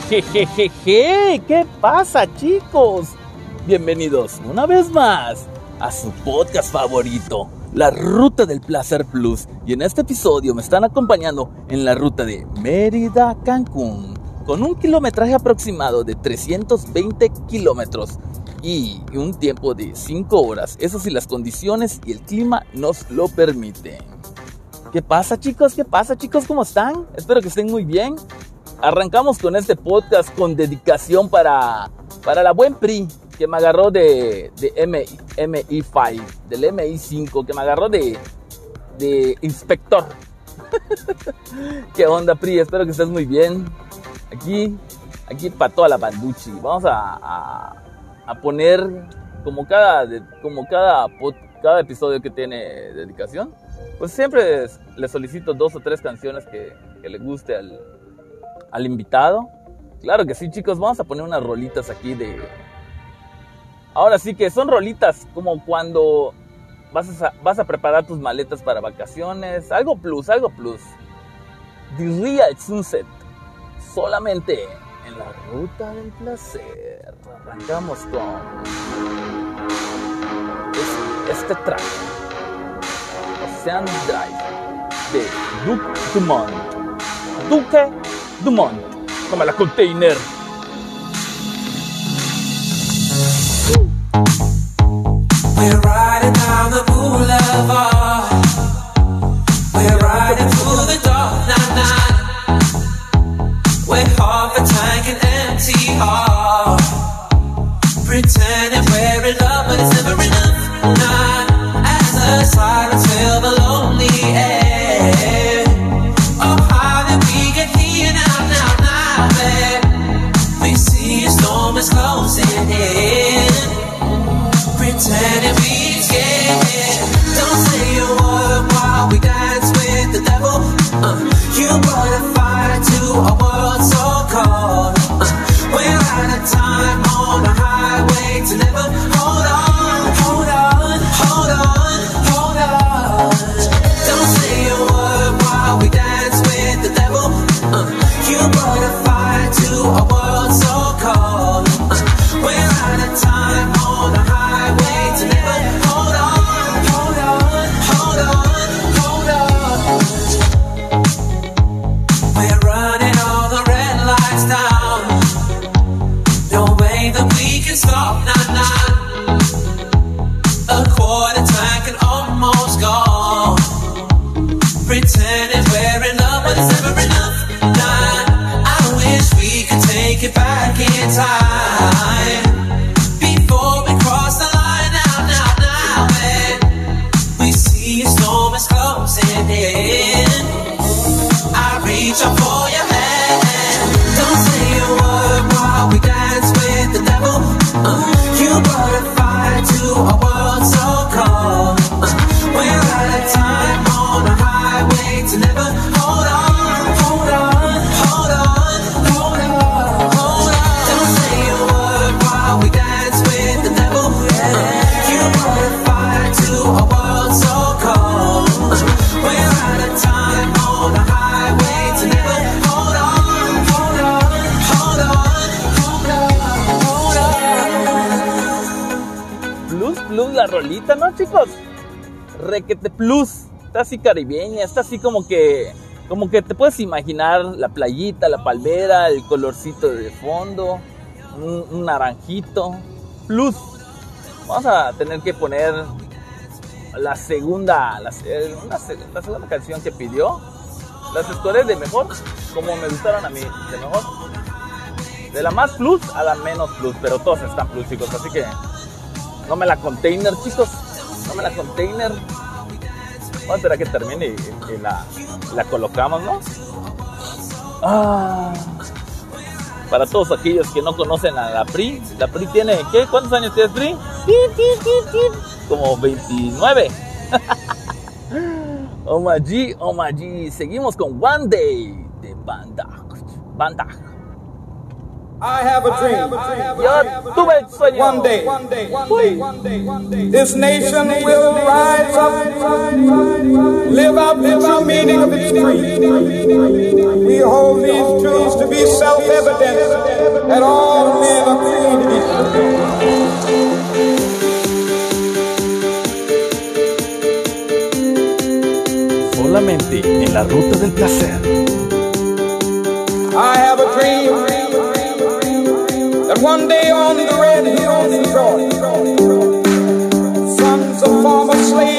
Jejejejeje, ¿qué pasa chicos? Bienvenidos una vez más a su podcast favorito, La Ruta del Placer Plus. Y en este episodio me están acompañando en la ruta de Mérida a Cancún, con un kilometraje aproximado de 320 kilómetros y un tiempo de 5 horas. Eso si las condiciones y el clima nos lo permiten. ¿Qué pasa chicos? ¿Qué pasa chicos? ¿Cómo están? Espero que estén muy bien. Arrancamos con este podcast con dedicación para, para la buen PRI que me agarró de, de MI, MI5, del MI5, que me agarró de, de inspector. ¿Qué onda PRI? Espero que estés muy bien. Aquí, aquí para toda la banduchi. Vamos a, a, poner como cada, como cada, cada episodio que tiene dedicación. Pues siempre le solicito dos o tres canciones que, que le guste al, al invitado. Claro que sí, chicos, vamos a poner unas rolitas aquí de... Ahora sí que son rolitas como cuando vas a, vas a preparar tus maletas para vacaciones. Algo plus, algo plus. The Real Sunset. Solamente en la ruta del placer. Arrancamos con este, track. Ocean Drive de Duke Dumont. Duque Dumont, como la container. In love, but it's never enough. Nah, I wish we could take it back in time. Requete Plus. Está así caribeña, está así como que. Como que te puedes imaginar la playita, la palmera, el colorcito de fondo, un, naranjito. Plus. Vamos a tener que poner la segunda, la, una la segunda canción que pidió. Las escogeré de mejor, como me gustaron a mí, de mejor. De la más plus a la menos plus, pero todas están plus, chicos. Así que no me la container, chicos. No me la container. Vamos a esperar a que termine y, la, la colocamos, ¿no? Ah, para todos aquellos que no conocen a la PRI, la PRI tiene, ¿qué? ¿Cuántos años tienes, PRI? Como 29. oh my G, oh my G. Seguimos con One Day de Banda. Banda. I have a dream. Yo tuve el sueño. One day, this nation will rise up, live out the true meaning of its creed. We hold these truths to be self-evident that all men are created equal. Solamente en la ruta del placer. I have a dream one day on the red hills in Georgia, sons of former slaves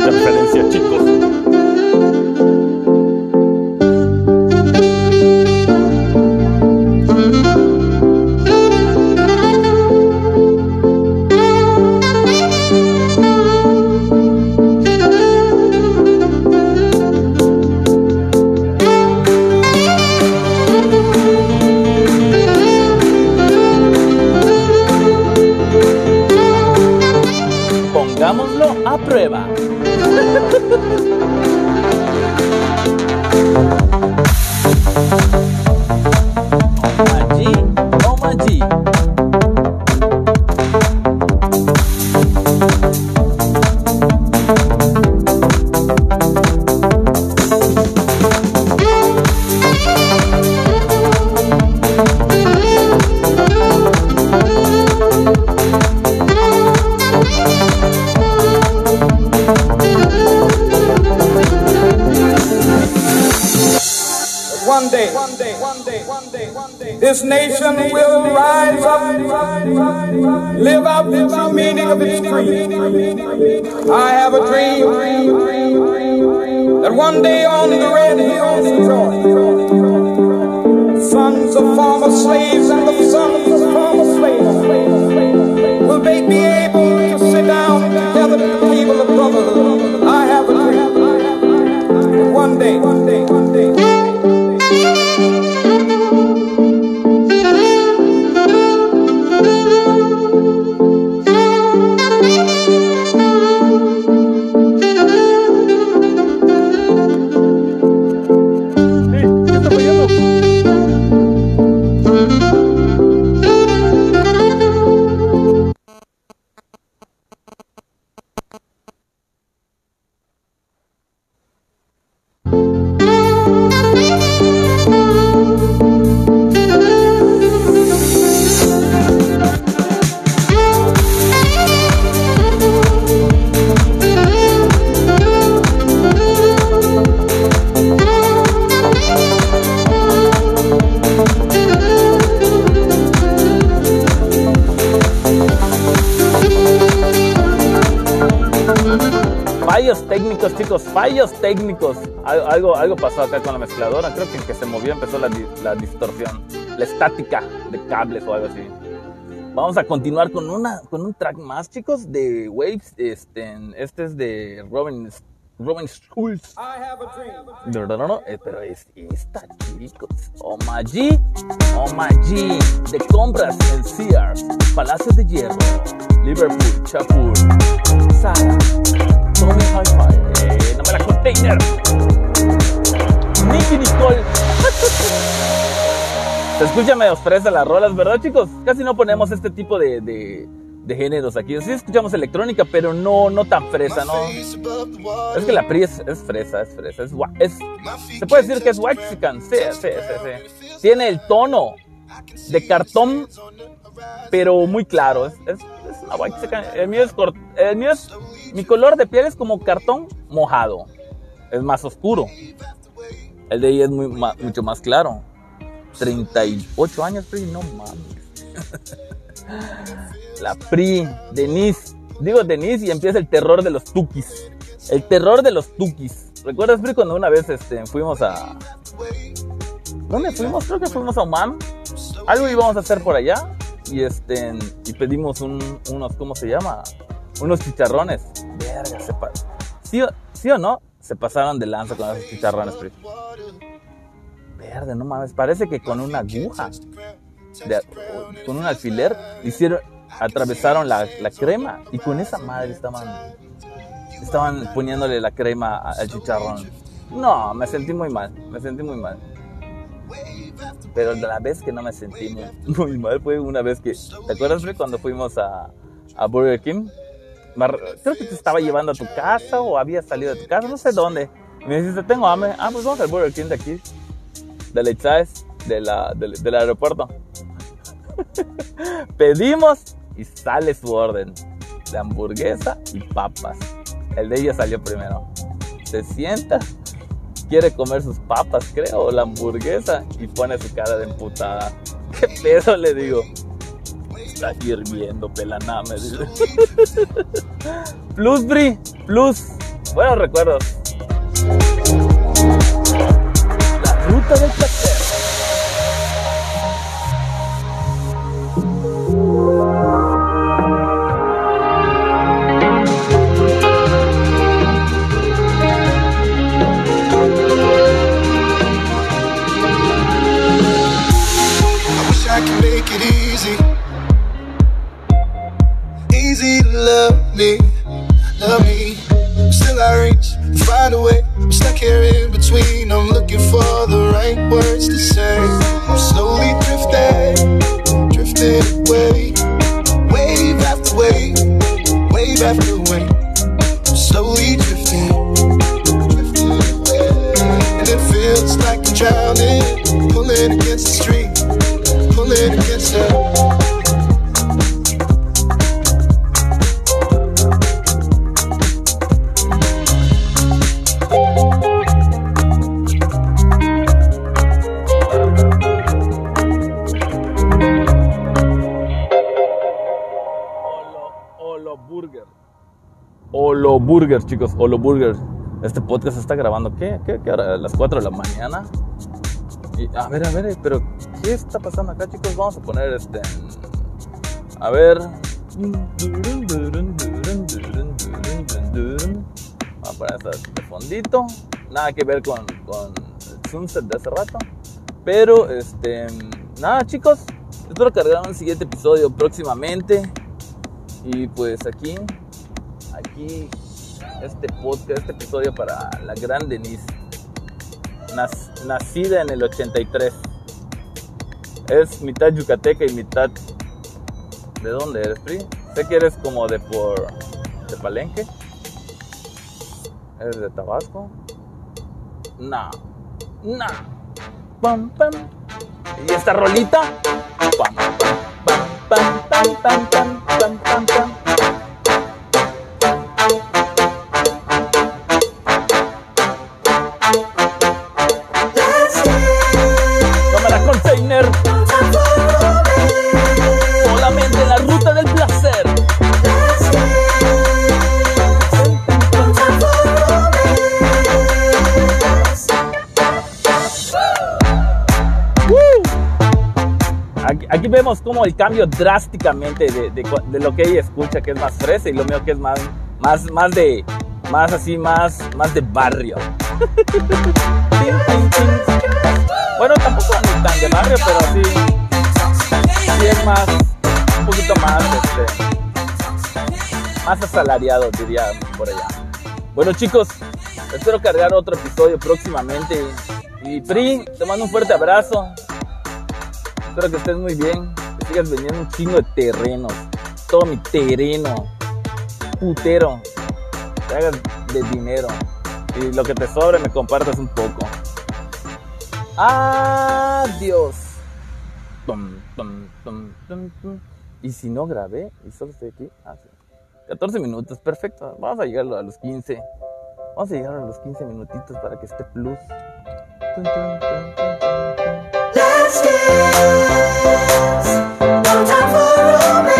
interferencia, chicos. Pongámoslo a prueba. this nation will rise up, live out the true meaning of its creed. I have a dream that one day on the red hills of Georgia, sons of former slaves and the sons of Técnicos, chicos, fallos técnicos. Al- Algo, algo pasó acá con la mezcladora. Creo que en que se movió empezó la, la distorsión, la estática de cables o algo así. Vamos a continuar con, una, con un track más, chicos, de Waves. Este, este es de Robin, Robin Schulz. No, no, no, no, eh, pero es esta, chicos. Omaji, Omaji, de compras en Sears, Palacio de Hierro, Liverpool, Chapul, Sara, Tommy Hi-Fi, eh, no la container, Nicky Nicole. Se escucha medio fresa las rolas, ¿verdad, chicos? Casi no ponemos este tipo de, de, géneros aquí. Sí escuchamos electrónica, pero no, no tan fresa, ¿no? Es que la PRI es, es fresa, es fresa, es, se puede decir que es waxican, sí, sí, sí, sí. Tiene el tono de cartón, pero muy claro. Es, es, es una waxican. El mío es, el mío es, mi color de piel es como cartón mojado. Es más oscuro. El de ella es muy, mucho más claro. 38 años, PRI, no mames. La PRI, Denise. Digo Denise y empieza el terror de los tukis. El terror de los tukis. ¿Recuerdas, PRI, cuando una vez este, fuimos a... ¿Dónde fuimos? Creo que fuimos a Oman. Algo íbamos a hacer por allá. Y este y pedimos un- unos, ¿cómo se llama? Unos chicharrones. Verga, ¿Sí, o, ¿Sí o no? Se pasaron de lanza con esos chicharrones, PRI. Verde, no mames. Parece que con una aguja. de- con un alfiler, hicieron, atravesaron la, la crema y con esa madre estaban, estaban poniéndole la crema al chicharrón. No, me sentí muy mal, me sentí muy mal. Pero la vez que no me sentí muy, muy mal fue una vez que, ¿te acuerdas Fred, cuando fuimos a, a Burger King? Creo que te estaba llevando a tu casa o había salido de tu casa, no sé dónde. Me dijiste, tengo hambre. Ah, pues vamos al Burger King de aquí, de Leitzais, de la, del, del aeropuerto. Pedimos y sale su orden de hamburguesa y papas. El de ella salió primero. Se sienta, quiere comer sus papas, creo, o la hamburguesa y pone su cara de emputada. ¿Qué pedo le digo? Está hirviendo, pelana, me dice. Plus, Bri, plus. Buenos recuerdos. La ruta del placer. Drifting. Wave after wave, wave after wave. Slowly Olo Burger, chicos, Olo Burger. Este podcast está grabando, ¿qué? ¿Qué, qué hora? A las 4 de la mañana. Y, a ver, a ver, pero ¿qué está pasando acá, chicos? Vamos a poner este. A ver. Vamos a poner esto de fondito. Nada que ver con, con el sunset de hace rato. Pero, este. Nada, chicos. Espero cargar un siguiente episodio próximamente. Y pues aquí, aquí, este podcast, este episodio para la gran Denise. Nac- nacida en el 83. Es mitad yucateca y mitad... ¿De dónde eres, Pri? Sé que eres como de por... ¿De Palenque? ¿Eres de Tabasco? No. No. Pam, pam. ¿Y esta rolita? Pam, pam, pam, pam, pam, pam, pam, pam, pam. Vemos como el cambio drásticamente de, de lo que ella escucha, que es más fresa, y lo mío que es más, más, más de, más así, más, más de barrio. Bueno, tampoco ni tan de barrio, pero sí, sí es más, un poquito más, este, más asalariado, diría por allá. Bueno, chicos, espero cargar otro episodio próximamente. Y Pri, te mando un fuerte abrazo. Espero que estés muy bien. Que sigas vendiendo un chingo de terrenos. Todo mi terreno. Putero. Te hagas de dinero. Y lo que te sobre me compartas un poco. Adiós. Y si no grabé y solo estoy aquí. Ah, sí. 14 minutos, perfecto. Vamos a llegar a los 15. Vamos a llegar a los 15 minutitos para que esté plus. Tun, tun, tun, Christmas. No time for romance.